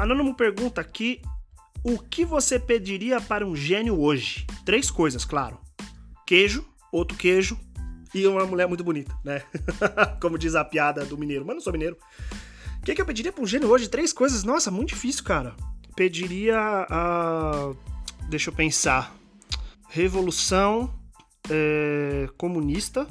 Anônimo pergunta aqui: o que você pediria para um gênio hoje? Três coisas, claro: queijo, outro queijo e uma mulher muito bonita, né? Como diz a piada do mineiro, mas não sou mineiro. O que, que eu pediria para um gênio hoje? Três coisas. Nossa, muito difícil, cara. Pediria a. Deixa eu pensar. Revolução é, comunista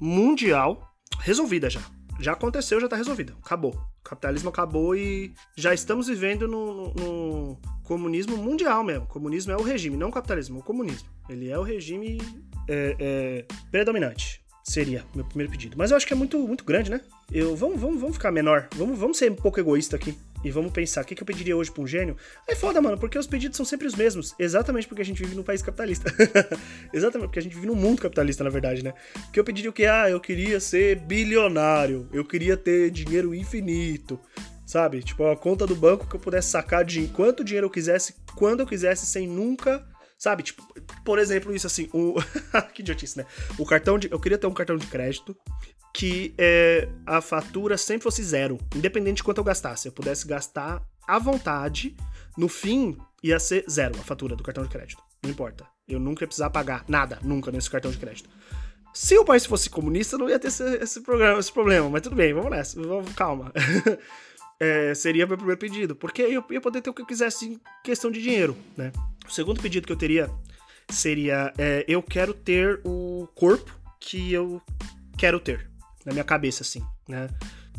mundial resolvida já. Já aconteceu, já tá resolvida. Acabou. O capitalismo acabou e já estamos vivendo no, no, comunismo mundial mesmo. O comunismo é o regime, não o capitalismo, o comunismo. Ele é o regime é, é, predominante. Seria meu primeiro pedido. Mas eu acho que é muito, muito grande, né? Eu, vamos, vamos, vamos ficar menor. Vamos, vamos ser um pouco egoísta aqui. E vamos pensar, o que, que eu pediria hoje pra um gênio? Aí foda, mano, porque os pedidos são sempre os mesmos. Exatamente porque a gente vive num país capitalista. exatamente porque a gente vive num mundo capitalista, na verdade, né? Que eu pediria o que? Ah, eu queria ser bilionário. Eu queria ter dinheiro infinito. Sabe? Tipo, a conta do banco que eu pudesse sacar de quanto dinheiro eu quisesse, quando eu quisesse, sem nunca Sabe, tipo, por exemplo, isso assim, o... que idiotice, né? O cartão de. Eu queria ter um cartão de crédito que é, a fatura sempre fosse zero, independente de quanto eu gastasse. Eu pudesse gastar à vontade, no fim ia ser zero a fatura do cartão de crédito. Não importa. Eu nunca ia precisar pagar nada, nunca, nesse cartão de crédito. Se o país fosse comunista, não ia ter esse, esse, programa, esse problema, mas tudo bem, vamos nessa, vamos, calma. é, seria meu primeiro pedido, porque eu ia poder ter o que eu quisesse em questão de dinheiro, né? O segundo pedido que eu teria seria: é, eu quero ter o corpo que eu quero ter, na minha cabeça, assim, né?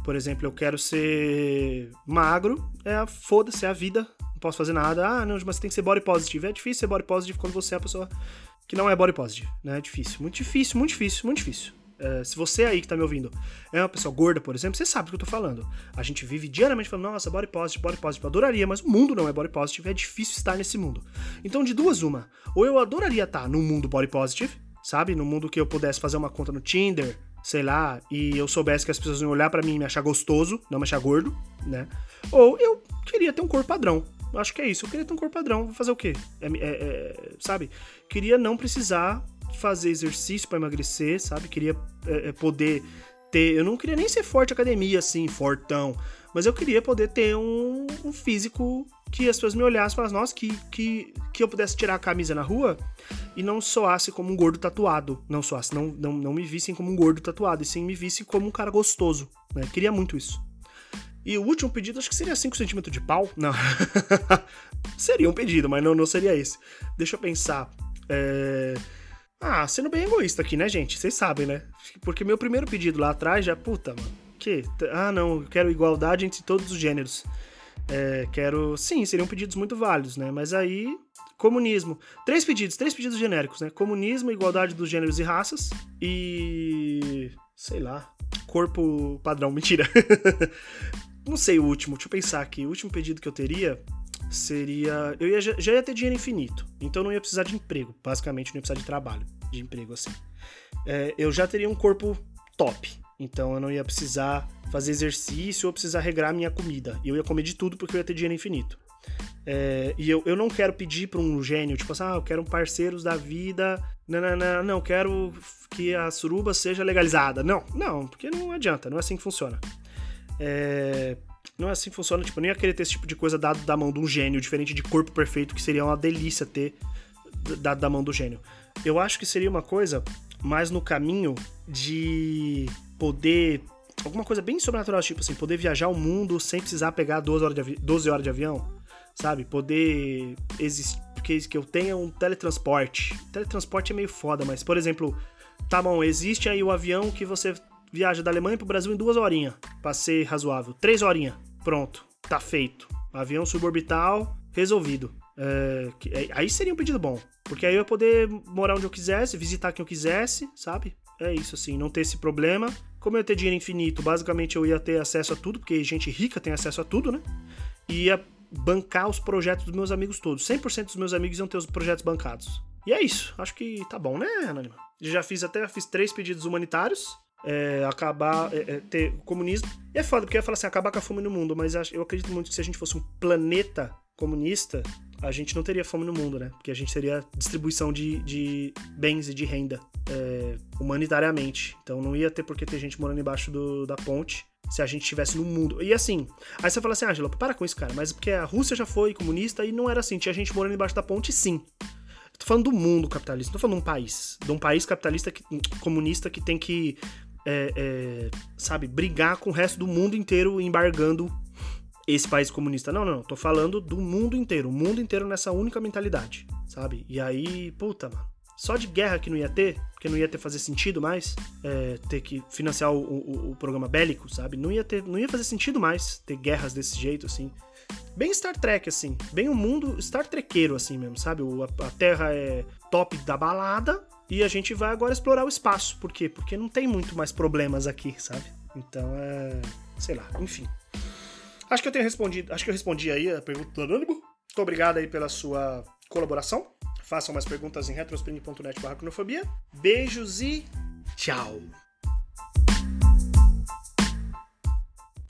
Por exemplo, eu quero ser magro, é foda-se, é a vida, não posso fazer nada. Ah, não, mas tem que ser body positive. É difícil ser body positive quando você é a pessoa que não é body positive, né? É difícil, muito difícil, muito difícil, muito difícil. É, se você aí que tá me ouvindo é uma pessoa gorda, por exemplo, você sabe do que eu tô falando. A gente vive diariamente falando, nossa, body positive, body positive, eu adoraria, mas o mundo não é body positive, é difícil estar nesse mundo. Então, de duas, uma. Ou eu adoraria estar no mundo body positive, sabe? No mundo que eu pudesse fazer uma conta no Tinder, sei lá, e eu soubesse que as pessoas iam olhar para mim e me achar gostoso, não me achar gordo, né? Ou eu queria ter um corpo padrão. Acho que é isso. Eu queria ter um corpo padrão. Vou fazer o quê? É, é, é, sabe? Queria não precisar fazer exercício para emagrecer, sabe? Queria é, é, poder ter. Eu não queria nem ser forte academia, assim, fortão. Mas eu queria poder ter um, um físico que as pessoas me olhassem e falassem, nossa, que, que, que eu pudesse tirar a camisa na rua e não soasse como um gordo tatuado. Não soasse, não, não, não me vissem como um gordo tatuado, e sim me vissem como um cara gostoso. Né? Queria muito isso. E o último pedido, acho que seria 5 centímetros de pau. Não. seria um pedido, mas não, não seria esse. Deixa eu pensar. É... Ah, sendo bem egoísta aqui, né, gente? Vocês sabem, né? Porque meu primeiro pedido lá atrás já, puta, mano. Que? Ah, não, eu quero igualdade entre todos os gêneros. É, quero. Sim, seriam pedidos muito válidos, né? Mas aí. Comunismo. Três pedidos, três pedidos genéricos, né? Comunismo, igualdade dos gêneros e raças. E. sei lá. Corpo padrão. Mentira. não sei o último, deixa eu pensar aqui. O último pedido que eu teria seria. Eu ia, já ia ter dinheiro infinito, então não ia precisar de emprego. Basicamente, não ia precisar de trabalho, de emprego assim. É, eu já teria um corpo top, então eu não ia precisar fazer exercício ou precisar regrar minha comida. Eu ia comer de tudo porque eu ia ter dinheiro infinito. É, e eu, eu não quero pedir para um gênio, tipo assim, ah, eu quero um parceiros da vida. Não, não, não, não, quero que a suruba seja legalizada. Não, não, porque não adianta, não é assim que funciona. É, não é assim que funciona, tipo, eu nem ia querer ter esse tipo de coisa dado da mão de um gênio, diferente de corpo perfeito, que seria uma delícia ter dado da mão do gênio. Eu acho que seria uma coisa mais no caminho de poder. Alguma coisa bem sobrenatural, tipo assim, poder viajar o mundo sem precisar pegar 12 horas de, 12 horas de avião, sabe? Poder existir. Que, que eu tenha um teletransporte. Teletransporte é meio foda, mas, por exemplo, tá bom, existe aí o avião que você viaja da Alemanha pro Brasil em duas horinhas, pra ser razoável. Três horinhas, pronto, tá feito. Avião suborbital, resolvido. É, é, aí seria um pedido bom, porque aí eu ia poder morar onde eu quisesse, visitar quem eu quisesse, sabe? É isso, assim, não ter esse problema. Como eu ia ter dinheiro infinito, basicamente eu ia ter acesso a tudo, porque gente rica tem acesso a tudo, né? E ia bancar os projetos dos meus amigos todos. 100% dos meus amigos iam ter os projetos bancados. E é isso. Acho que tá bom, né, Anônima? Já fiz até fiz três pedidos humanitários é, acabar, é, é, ter comunismo. E é foda, porque eu ia falar assim, acabar com a fome no mundo, mas eu acredito muito que se a gente fosse um planeta comunista, a gente não teria fome no mundo, né? Porque a gente teria distribuição de, de bens e de renda é, humanitariamente. Então não ia ter por que ter gente morando embaixo do, da ponte se a gente estivesse no mundo. E assim, aí você fala assim, Angela, para com isso, cara, mas porque a Rússia já foi comunista e não era assim, tinha gente morando embaixo da ponte, sim. Tô falando do mundo capitalista, não tô falando de um país. De um país capitalista que, comunista que tem que, é, é, sabe, brigar com o resto do mundo inteiro embargando esse país comunista. Não, não, não. Tô falando do mundo inteiro. O mundo inteiro nessa única mentalidade, sabe? E aí, puta, mano. Só de guerra que não ia ter, porque não ia ter fazer sentido mais, é, ter que financiar o, o, o, programa bélico, sabe? Não ia, ter, não ia fazer sentido mais ter guerras desse jeito, assim. Bem Star Trek, assim. Bem o um mundo Star Trequeiro, assim mesmo, sabe? O, a, a Terra é top da balada e a gente vai agora explorar o espaço. Por quê? Porque não tem muito mais problemas aqui, sabe? Então é. Sei lá, enfim. Acho que eu tenho respondido. Acho que eu respondi aí a pergunta do Anônimo. Muito obrigado aí pela sua colaboração. Façam mais perguntas em retrospring.net/barra Beijos e tchau!